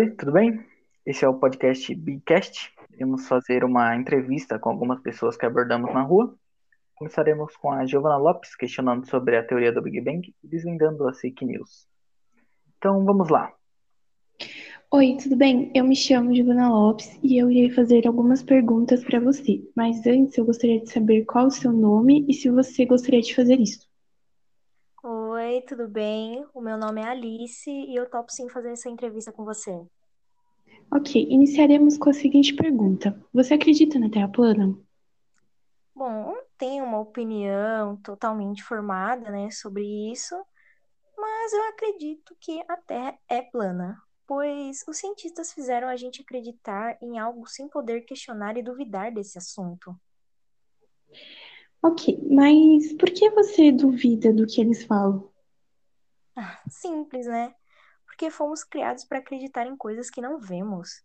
Oi, tudo bem? Esse é o podcast Bigcast. Iremos fazer uma entrevista com algumas pessoas que abordamos na rua. Começaremos com a Giovana Lopes questionando sobre a teoria do Big Bang e desvendando as fake news. Então vamos lá. Oi, tudo bem? Eu me chamo Giovana Lopes e eu irei fazer algumas perguntas para você. Mas antes eu gostaria de saber qual o seu nome e se você gostaria de fazer isso. Oi, tudo bem? O meu nome é Alice e eu topo sim fazer essa entrevista com você. Ok, iniciaremos com a seguinte pergunta: Você acredita na Terra plana? Bom, não tenho uma opinião totalmente formada, né, sobre isso, mas eu acredito que a Terra é plana, pois os cientistas fizeram a gente acreditar em algo sem poder questionar e duvidar desse assunto. Ok, mas por que você duvida do que eles falam? Ah, simples, né? Porque fomos criados para acreditar em coisas que não vemos.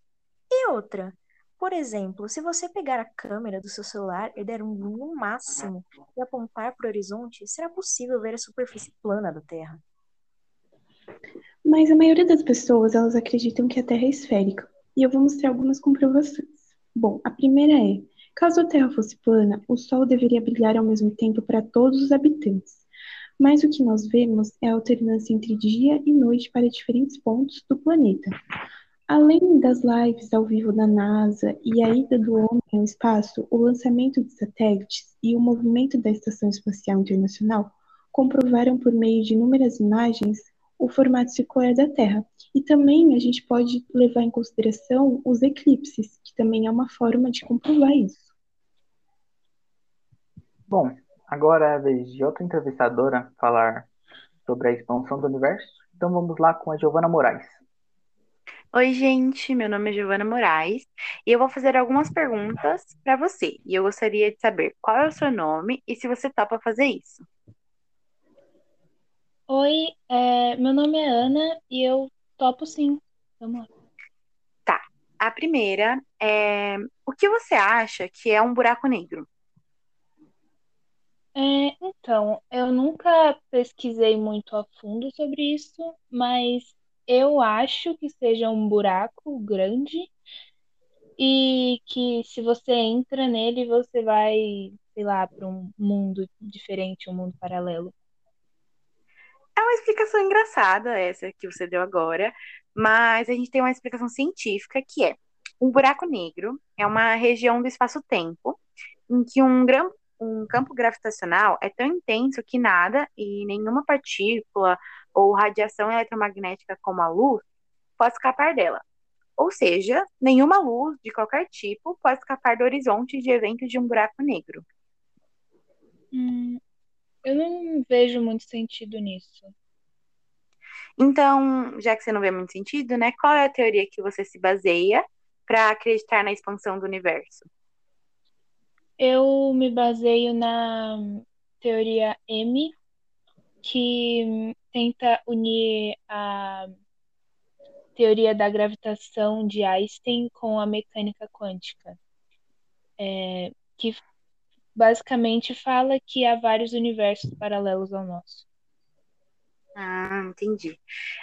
E outra, por exemplo, se você pegar a câmera do seu celular e der um zoom máximo e apontar para o horizonte, será possível ver a superfície plana da Terra. Mas a maioria das pessoas, elas acreditam que a Terra é esférica. E eu vou mostrar algumas comprovações. Bom, a primeira é, caso a Terra fosse plana, o Sol deveria brilhar ao mesmo tempo para todos os habitantes. Mas o que nós vemos é a alternância entre dia e noite para diferentes pontos do planeta. Além das lives ao vivo da NASA e a ida do homem ao espaço, o lançamento de satélites e o movimento da Estação Espacial Internacional comprovaram por meio de inúmeras imagens o formato circular da Terra. E também a gente pode levar em consideração os eclipses, que também é uma forma de comprovar isso. Bom, agora é a vez de outra entrevistadora falar sobre a expansão do universo. Então vamos lá com a Giovana Moraes. Oi, gente, meu nome é Giovana Moraes e eu vou fazer algumas perguntas para você. E eu gostaria de saber qual é o seu nome e se você topa fazer isso. Oi, é, meu nome é Ana e eu topo sim. Vamos lá. Tá. A primeira é: o que você acha que é um buraco negro? É, então, eu nunca pesquisei muito a fundo sobre isso, mas eu acho que seja um buraco grande e que se você entra nele, você vai, sei lá, para um mundo diferente, um mundo paralelo. É uma explicação engraçada essa que você deu agora, mas a gente tem uma explicação científica que é um buraco negro é uma região do espaço-tempo em que um, gran, um campo gravitacional é tão intenso que nada e nenhuma partícula ou radiação eletromagnética como a luz pode escapar dela. Ou seja, nenhuma luz de qualquer tipo pode escapar do horizonte de eventos de um buraco negro. Hum, eu não vejo muito sentido nisso. Então, já que você não vê muito sentido, né? Qual é a teoria que você se baseia para acreditar na expansão do universo? Eu me baseio na teoria M, que tenta unir a teoria da gravitação de Einstein com a mecânica quântica, é, que basicamente fala que há vários universos paralelos ao nosso. Entendi.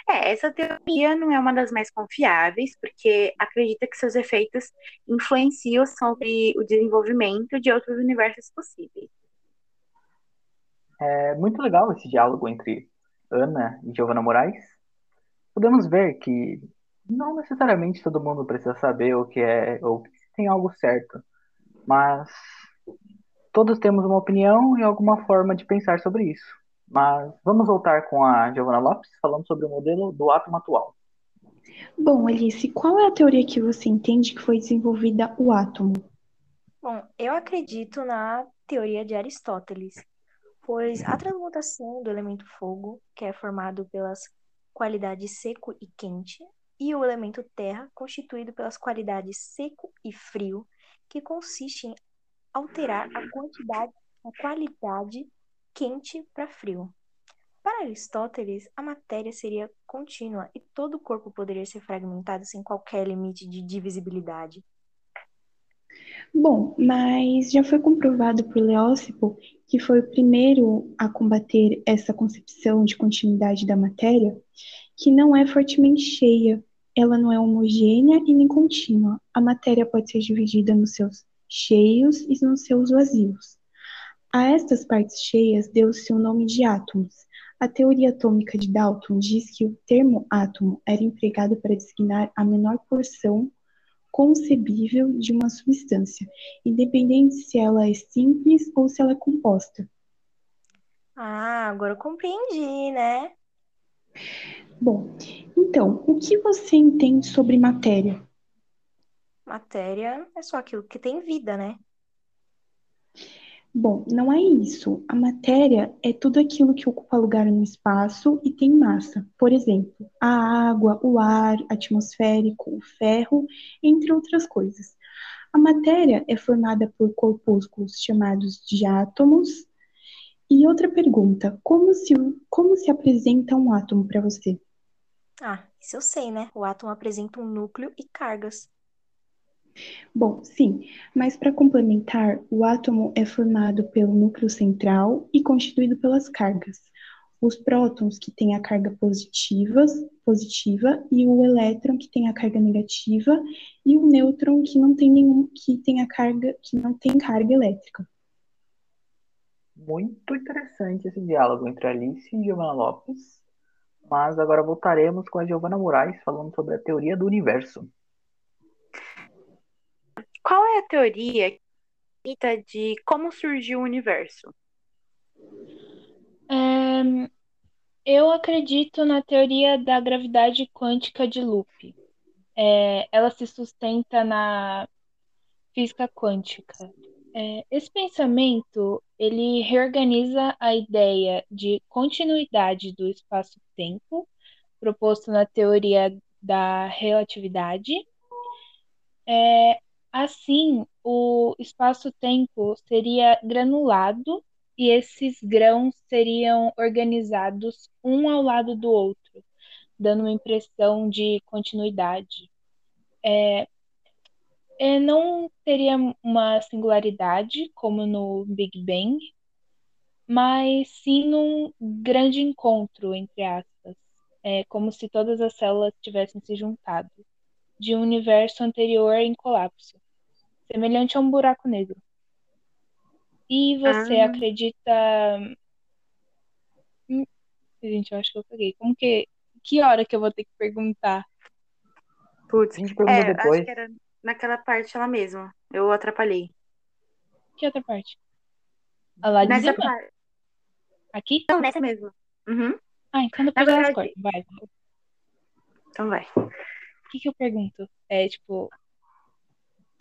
É, essa teoria não é uma das mais confiáveis, porque acredita que seus efeitos influenciam sobre o desenvolvimento de outros universos possíveis. É muito legal esse diálogo entre Ana e Giovanna Moraes. Podemos ver que não necessariamente todo mundo precisa saber o que é ou tem algo certo, mas todos temos uma opinião e alguma forma de pensar sobre isso. Mas vamos voltar com a Giovanna Lopes falando sobre o modelo do átomo atual. Bom, Alice, qual é a teoria que você entende que foi desenvolvida o átomo? Bom, eu acredito na teoria de Aristóteles, pois a transmutação do elemento fogo, que é formado pelas qualidades seco e quente, e o elemento terra, constituído pelas qualidades seco e frio, que consiste em alterar a quantidade, a qualidade quente para frio. Para Aristóteles, a matéria seria contínua e todo o corpo poderia ser fragmentado sem qualquer limite de divisibilidade. Bom, mas já foi comprovado por Leócipo, que foi o primeiro a combater essa concepção de continuidade da matéria, que não é fortemente cheia ela não é homogênea e nem contínua. A matéria pode ser dividida nos seus cheios e nos seus vazios. A estas partes cheias deu-se o nome de átomos. A teoria atômica de Dalton diz que o termo átomo era empregado para designar a menor porção concebível de uma substância, independente se ela é simples ou se ela é composta. Ah, agora eu compreendi, né? Bom, então, o que você entende sobre matéria? Matéria é só aquilo que tem vida, né? Bom, não é isso. A matéria é tudo aquilo que ocupa lugar no espaço e tem massa. Por exemplo, a água, o ar atmosférico, o ferro, entre outras coisas. A matéria é formada por corpúsculos chamados de átomos. E outra pergunta: como se, como se apresenta um átomo para você? Ah, isso eu sei, né? O átomo apresenta um núcleo e cargas. Bom, sim, mas para complementar, o átomo é formado pelo núcleo central e constituído pelas cargas. Os prótons que têm a carga positiva, positiva e o elétron que tem a carga negativa e o nêutron que não tem nenhum que tem a carga que não tem carga elétrica. Muito interessante esse diálogo entre Alice e Giovanna Lopes. Mas agora voltaremos com a Giovanna Moraes falando sobre a teoria do universo. É a teoria de como surgiu o universo? É, eu acredito na teoria da gravidade quântica de loop. É, ela se sustenta na física quântica. É, esse pensamento ele reorganiza a ideia de continuidade do espaço-tempo proposto na teoria da relatividade. É, Assim, o espaço-tempo seria granulado e esses grãos seriam organizados um ao lado do outro, dando uma impressão de continuidade. É, é, não teria uma singularidade como no Big Bang, mas sim um grande encontro, entre aspas, é, como se todas as células tivessem se juntado, de um universo anterior em colapso semelhante a um buraco negro. E você ah. acredita. Hum, gente, eu acho que eu peguei. Como que. Que hora que eu vou ter que perguntar? Putz, a gente pergunta é, depois. Acho que era naquela parte lá mesmo. Eu atrapalhei. Que outra parte? A lá de nessa cima? Parte. Aqui? Não, nessa mesmo. Uhum. Ah, então depois verdade... elas cortam. Vai. Então vai. O que, que eu pergunto? É, tipo,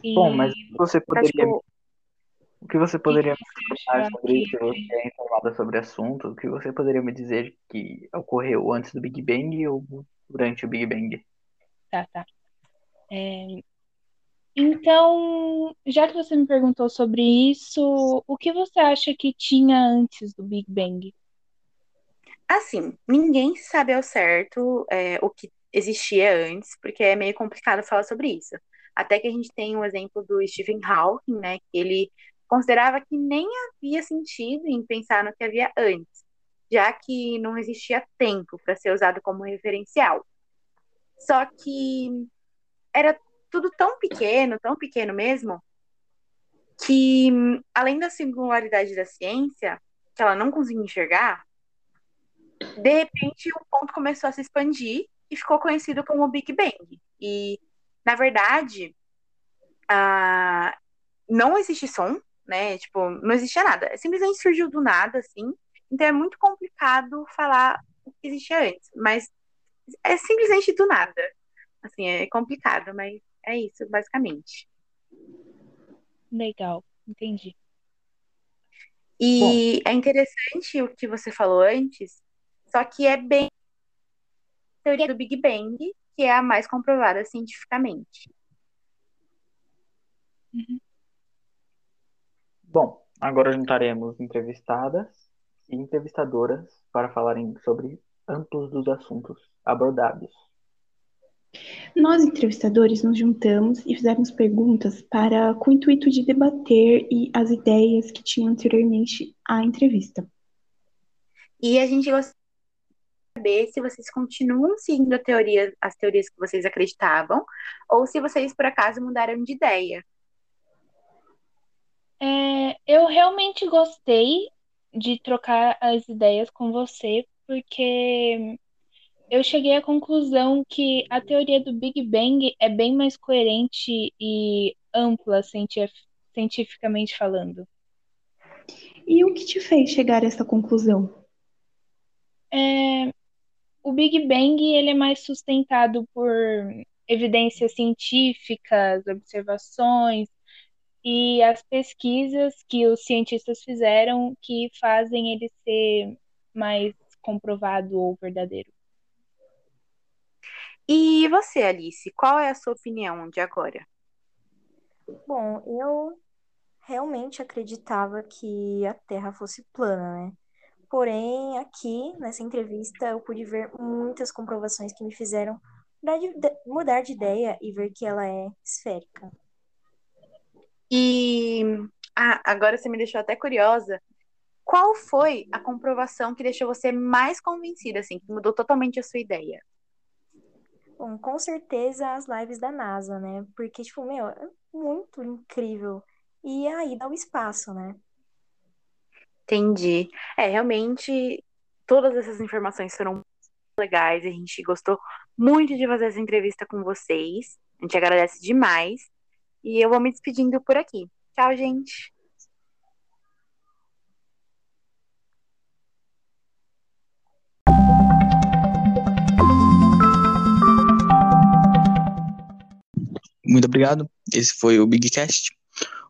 e... Bom, mas você poderia. Tipo, o que você poderia me contar sobre isso? Você é informada sobre o assunto? O que você poderia me dizer que ocorreu antes do Big Bang ou durante o Big Bang? Tá, tá. É... Então, já que você me perguntou sobre isso, o que você acha que tinha antes do Big Bang? Assim, ninguém sabe ao certo é, o que existia antes, porque é meio complicado falar sobre isso. Até que a gente tem um exemplo do Stephen Hawking, né, que ele considerava que nem havia sentido em pensar no que havia antes, já que não existia tempo para ser usado como referencial. Só que era tudo tão pequeno, tão pequeno mesmo, que além da singularidade da ciência, que ela não conseguia enxergar, de repente o ponto começou a se expandir e ficou conhecido como Big Bang. E na verdade, ah, não existe som, né? Tipo, não existia nada. Simplesmente surgiu do nada, assim. Então é muito complicado falar o que existia antes. Mas é simplesmente do nada. Assim, é complicado, mas é isso, basicamente. Legal, entendi. E Bom. é interessante o que você falou antes, só que é bem a teoria do Big Bang, que é a mais comprovada cientificamente. Uhum. Bom, agora juntaremos entrevistadas e entrevistadoras para falarem sobre amplos dos assuntos abordados. Nós, entrevistadores, nos juntamos e fizemos perguntas para com o intuito de debater e as ideias que tinham anteriormente à entrevista. E a gente gostaria saber se vocês continuam seguindo a teoria, as teorias que vocês acreditavam, ou se vocês por acaso mudaram de ideia. É, eu realmente gostei de trocar as ideias com você, porque eu cheguei à conclusão que a teoria do Big Bang é bem mais coerente e ampla, cientificamente falando. E o que te fez chegar a essa conclusão? É, o Big Bang ele é mais sustentado por evidências científicas, observações e as pesquisas que os cientistas fizeram que fazem ele ser mais comprovado ou verdadeiro. E você, Alice, qual é a sua opinião de agora? Bom, eu realmente acreditava que a Terra fosse plana, né? Porém, aqui nessa entrevista eu pude ver muitas comprovações que me fizeram mudar de ideia e ver que ela é esférica. E ah, agora você me deixou até curiosa. Qual foi a comprovação que deixou você mais convencida, assim, que mudou totalmente a sua ideia? Bom, com certeza as lives da NASA, né? Porque, tipo, meu, é muito incrível. E aí dá o espaço, né? Entendi. É, realmente, todas essas informações foram legais. A gente gostou muito de fazer essa entrevista com vocês. A gente agradece demais. E eu vou me despedindo por aqui. Tchau, gente. Muito obrigado. Esse foi o Bigcast,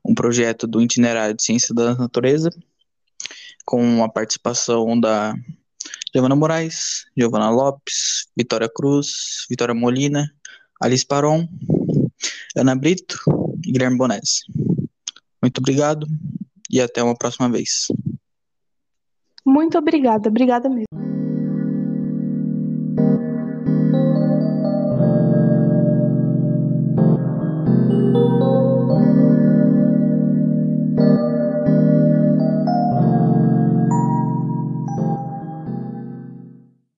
um projeto do Itinerário de Ciência da Natureza, com a participação da Giovana Moraes, Giovana Lopes, Vitória Cruz, Vitória Molina, Alice Paron, Ana Brito e Guilherme Bonesi. Muito obrigado e até uma próxima vez. Muito obrigada, obrigada mesmo.